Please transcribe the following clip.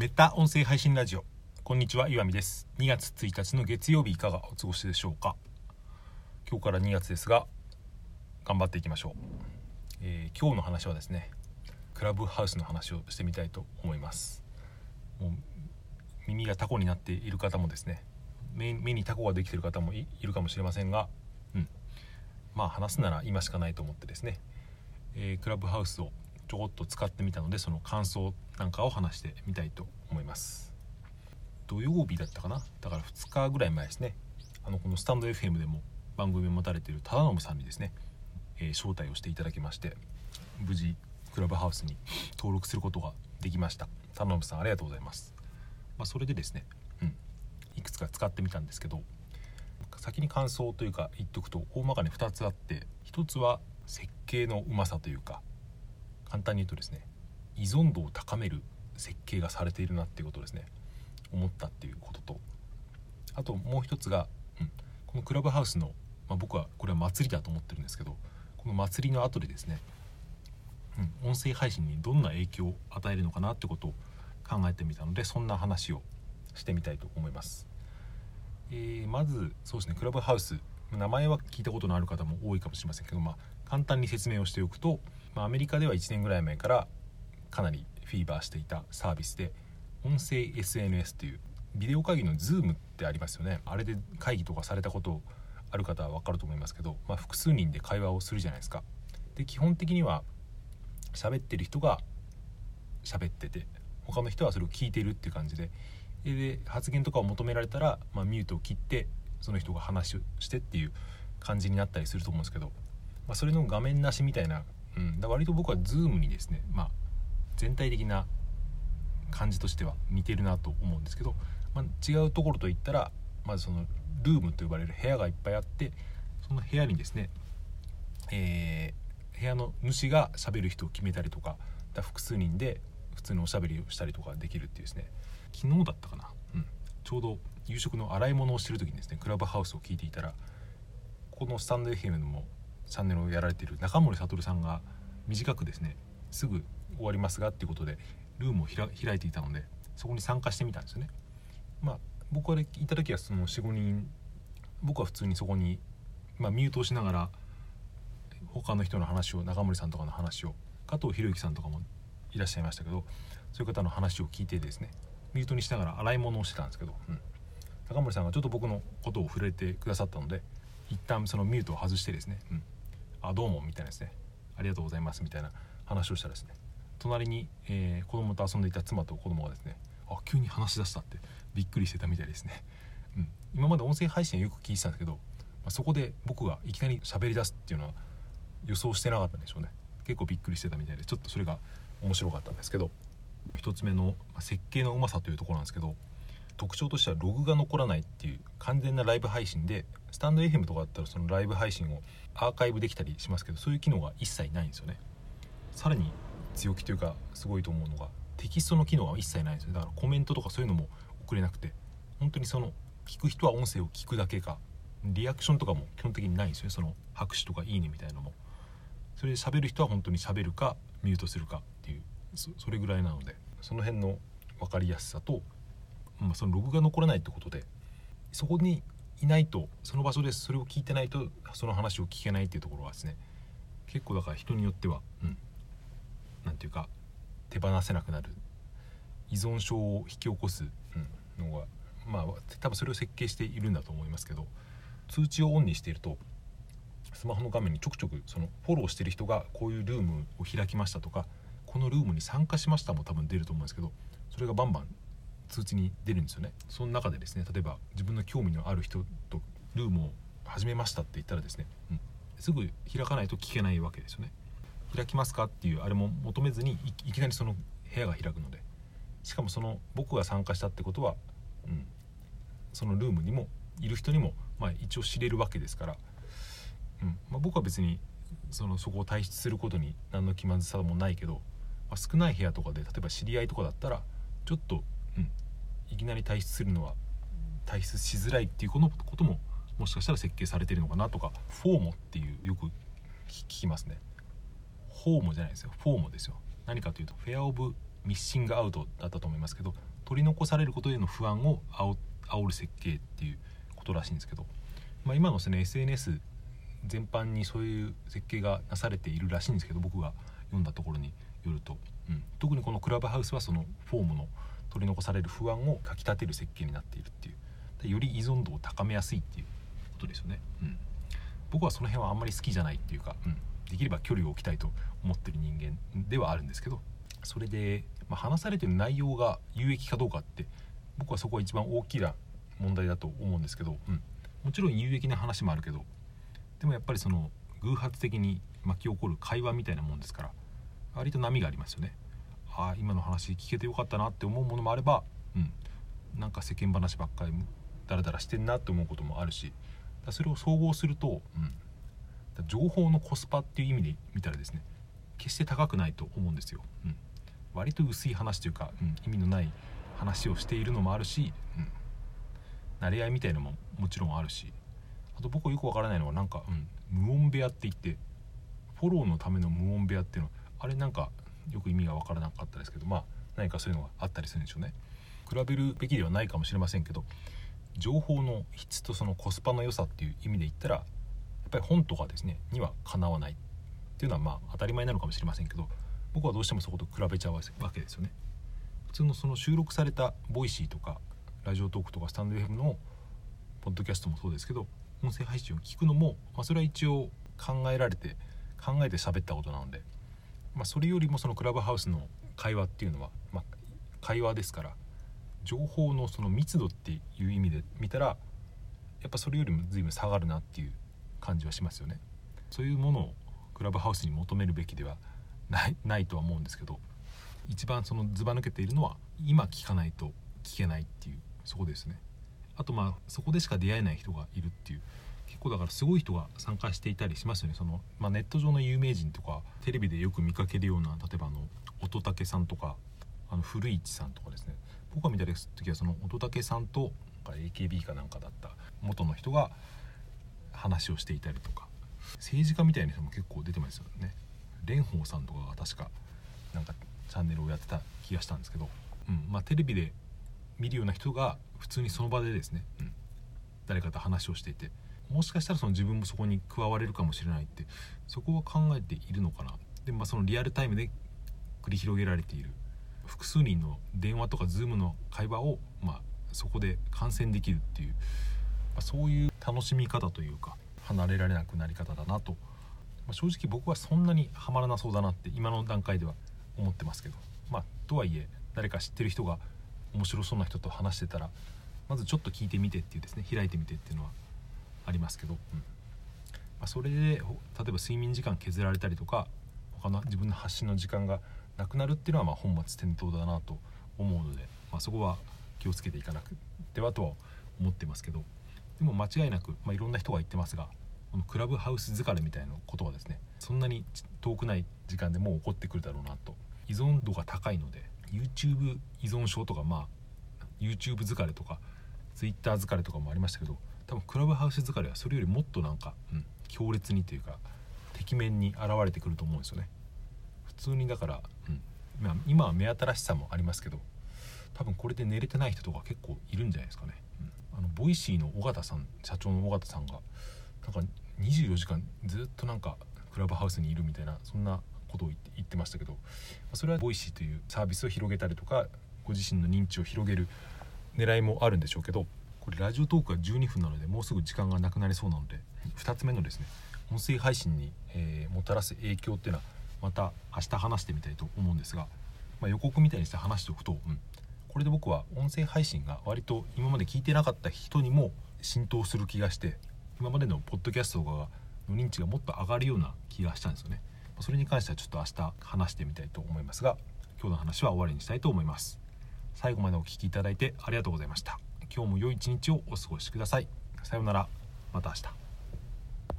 メタ音声配信ラジオ。こんにちは岩見です。2月1日の月曜日いかがお過ごしでしょうか？今日から2月ですが頑張っていきましょう、えー、今日の話はですねクラブハウスの話をしてみたいと思います。もう耳がタコになっている方もですね目にタコができている方もいるかもしれませんが、うん、まあ話すなら今しかないと思ってですね、えー、クラブハウスをちょこっと使ってみたのでその感想なんかを話してみたいと思います。土曜日だったかな？だから2日ぐらい前ですね。あのこのスタンド FM でも番組を持たれている忠信さんにですね、えー、招待をしていただきまして無事クラブハウスに登録することができました。忠信さんありがとうございます、まあ、それでですね、うん、いくつか使ってみたんですけど先に感想というか言っとくと大まかに2つあって1つは設計のうまさというか簡単に言うとですね依存度を高める設計がされているなっていうことですね思ったっていうこととあともう一つが、うん、このクラブハウスの、まあ、僕はこれは祭りだと思ってるんですけどこの祭りの後でですね、うん、音声配信にどんな影響を与えるのかなってことを考えてみたのでそんな話をしてみたいと思います、えー、まずそうですねクラブハウス名前は聞いたことのある方も多いかもしれませんけど、まあ、簡単に説明をしておくと、まあ、アメリカでは1年ぐらい前からかなりフィーバーしていたサービスで音声 SNS というビデオ会議の Zoom ってありますよね。あれで会議とかされたことある方は分かると思いますけど、まあ、複数人で会話をするじゃないですか。で基本的には喋ってる人が喋ってて他の人はそれを聞いてるっていう感じでで発言とかを求められたら、まあ、ミュートを切ってその人が話をしてっていう感じになったりすると思うんですけど、まあ、それの画面なしみたいな、うん、だ割と僕は Zoom にですね、まあ、全体的な感じとしては似てるなと思うんですけど、まあ、違うところといったらまずそのルームと呼ばれる部屋がいっぱいあってその部屋にですね、えー、部屋の主がしゃべる人を決めたりとかだ複数人で普通におしゃべりをしたりとかできるっていうですね昨日だったかな、うん、ちょうど夕食の洗い物をしてる時にですねクラブハウスを聞いていたらこのスタンド FM のチャンネルをやられている中森悟さんが短くですねすぐ終わりますがっていうことでルームを開いていたのでそこに参加してみたんですよね。まあ僕はねいた時はその45人僕は普通にそこに、まあ、ミュートをしながら他の人の話を中森さんとかの話を加藤博之さんとかもいらっしゃいましたけどそういう方の話を聞いてですねミュートにしながら洗い物をしてたんですけど、うん、中森さんがちょっと僕のことを触れてくださったので一旦そのミュートを外してですね「うん、あどうも」みたいなですね「ありがとうございます」みたいな話をしたらですね。隣に、えー、子供と遊んでいた妻と子供がですねあ急に話し出したってびっくりしてたみたいですね、うん、今まで音声配信よく聞いてたんですけど、まあ、そこで僕がいきなり喋り出すっていうのは予想してなかったんでしょうね。結構びっくりしてたみたいでちょっとそれが面白かったんですけど1つ目の設計のうまさというところなんですけど特徴としてはログが残らないっていう完全なライブ配信でスタンド FM とかだったらそのライブ配信をアーカイブできたりしますけどそういう機能が一切ないんですよね。さらに強気というかすごいと思うのがテキストの機能は一切ないんですよだからコメントとかそういうのも送れなくて本当にその聞く人は音声を聞くだけかリアクションとかも基本的にないんですよね。その拍手とかいいねみたいなのも。それで喋る人は本当に喋るかミュートするかっていうそれぐらいなのでその辺の分かりやすさと、まあ、そのログが残らないってことでそこにいないとその場所でそれを聞いてないとその話を聞けないっていうところはですね結構だから人によってはうん何て言うか手放せなくなる依存症を引き起こすうんのがまあ多分それを設計しているんだと思いますけど通知をオンにしているとスマホの画面にちょくちょくそのフォローしてる人がこういうルームを開きましたとかこのルームに参加しましたも多分出ると思うんですけどそれがバンバン通知に出るんですよね。その中でですね例えば自分の興味のある人とルームを始めましたって言ったらですね、うん、すぐ開かないと聞けないわけですよね。開きますかっていうあれも求めずにいきなりその部屋が開くので。しかもその僕が参加したってことは、うん、そのルームにもいる人にも、まあ、一応知れるわけですから、うんまあ、僕は別にそのそこを退出することに何の気まずさもないけど、まあ、少ない部屋とかで例えば知り合いとかだったらちょっと、うん、いきなり退出するのは退出しづらいっていうこのことももしかしたら設計されてるのかなとかフォーモっていうよく聞きますね。フォーモじゃないですよ。フォーモですよ。何かというとフェアオブミッシングアウトだったと思いますけど取り残されることへの不安を煽煽る設計っていうことらしいんですけど、まあ、今のですね SNS 全般にそういう設計がなされているらしいんですけど僕が読んだところによると、うん、特にこのクラブハウスはそのフォームの取り残される不安をかきたてる設計になっているっていう。より依存度を高めやすいっていうことですよね、うん、僕はその辺はあんまり好きじゃないっていうか、うん、できれば距離を置きたいと思ってる人間ではあるんですけどそれで、まあ、話されてる内容が有益かどうかって僕はそこが一番大きな問題だと思うんですけど、うん、もちろん有益な話もあるけどでもやっぱりその偶発的に巻き起こる会話みたいなもんですから割と波がありますよね。あ今の話聞けてよかったなって思うものもあれば、うん、なんか世間話ばっかりダラダラしてんなって思うこともあるしだそれを総合すると、うん、情報のコスパっていう意味で見たらですね決して高くないと思うんですよ。うん、割と薄い話というか、うん、意味のない話をしているのもあるし、うん、慣れ合いみたいのももちろんあるしあと僕よくわからないのはなんか、うん、無音部屋って言ってフォローのための無音部屋っていうのあれなんかよく意味がわからなかったですけどまあ何かそういうのがあったりするんでしょうね。比べるべきではないかもしれませんけど情報の質とそのコスパの良さっていう意味で言ったらやっぱり本とかですねにはかなわない。っていうのはまあ当たり前なのかもしれませんけど僕はどうしてもそこと比べちゃうわけですよね。普通のその収録されたボイシーとかラジオトークとかスタンド FM のポッドキャストもそうですけど音声配信を聞くのも、まあ、それは一応考えられて考えて喋ったことなので、まあ、それよりもそのクラブハウスの会話っていうのは、まあ、会話ですから情報のその密度っていう意味で見たらやっぱそれよりも随分下がるなっていう感じはしますよね。そういうものをクラブハウスに求めるべきではないないとは思うんですけど一番そのずば抜けているのは今聞かないと聞けないっていうそこですね。あとまあそこでしか出会えない人がいるっていう結構だからすごい人が参加していたりしますよね。その、まあ、ネット上の有名人とかテレビでよく見かけるような例えばあの乙武さんとかあの古市さんとかですね。僕が見た時はその乙武さんと AKB かなんかだった元の人が話をしていたりとか。政治家みたいな人も結構出てますよね。蓮舫さんとかが確かなんかチャンネルをやってた気がしたんですけど、うんまあ、テレビで見るような人が普通にその場でですね、うん、誰かと話をしていて。もしかしたらその自分もそこに加われるかもしれないってそこは考えているのかな？で、まあ、そのリアルタイムで繰り広げられている複数人の電話とか Zoom の会話を、まあ、そこで観戦できるっていう、まあ、そういう楽しみ方というか離れられなくなり方だなと、まあ、正直僕はそんなにはまらなそうだなって今の段階では思ってますけど。まあとはいえ誰か知ってる人が面白そうな人と話してたらまずちょっと聞いてみてっていうですね開いてみてっていうのはありますけど、うん。ま、それで例えば睡眠時間削られたりとか他の自分の発信の時間がなくなるっていうのはま本末転倒だなと思うので、まあ、そこは気をつけていかなくてはとは思ってますけどでも間違いなく、まあ、いろんな人が言ってますがこのクラブハウス疲れみたいなことはですねそんなに遠くない時間でもう起こってくるだろうなと。依存度が高いので YouTube 依存症とかまあ YouTube 疲れとか Twitter 疲れとかもありましたけど多分クラブハウス疲れはそれよりもっとなんか、うん、強烈にというかてきめんに現れてくると思うんですよね。普通にだから、うん、今は目新しさもありますけど多分これで寝れてない人とか結構いるんじゃないですかね、うん、あの Voicy の緒方さん社長の緒方さんがなんか24時間ずっとなんかクラブハウスにいるみたいなそんなことを言って言ってましたけどそれは Voicy というサービスを広げたりとかご自身の認知を広げる狙いもあるんでしょうけどこれ Radiotalk は12分なのでもうすぐ時間がなくなりそうなので2つ目のですね音声配信に、えー、もたらす影響っていうのはまた明日話してみたいと思うんですが、まあ、予告みたいにして話しておくと、うん、これで僕は音声配信が割と今まで聞いてなかった人にも浸透する気がして今までのポッドキャストとかの認知がもっと上がるような気がしたんですよね。それに関してはちょっと明日話してみたいと思いますが今日の話は終わりにしたいと思います。最後までお聴きいただいてありがとうございました。今日も良い一日をお過ごしください。さようなら。また明日。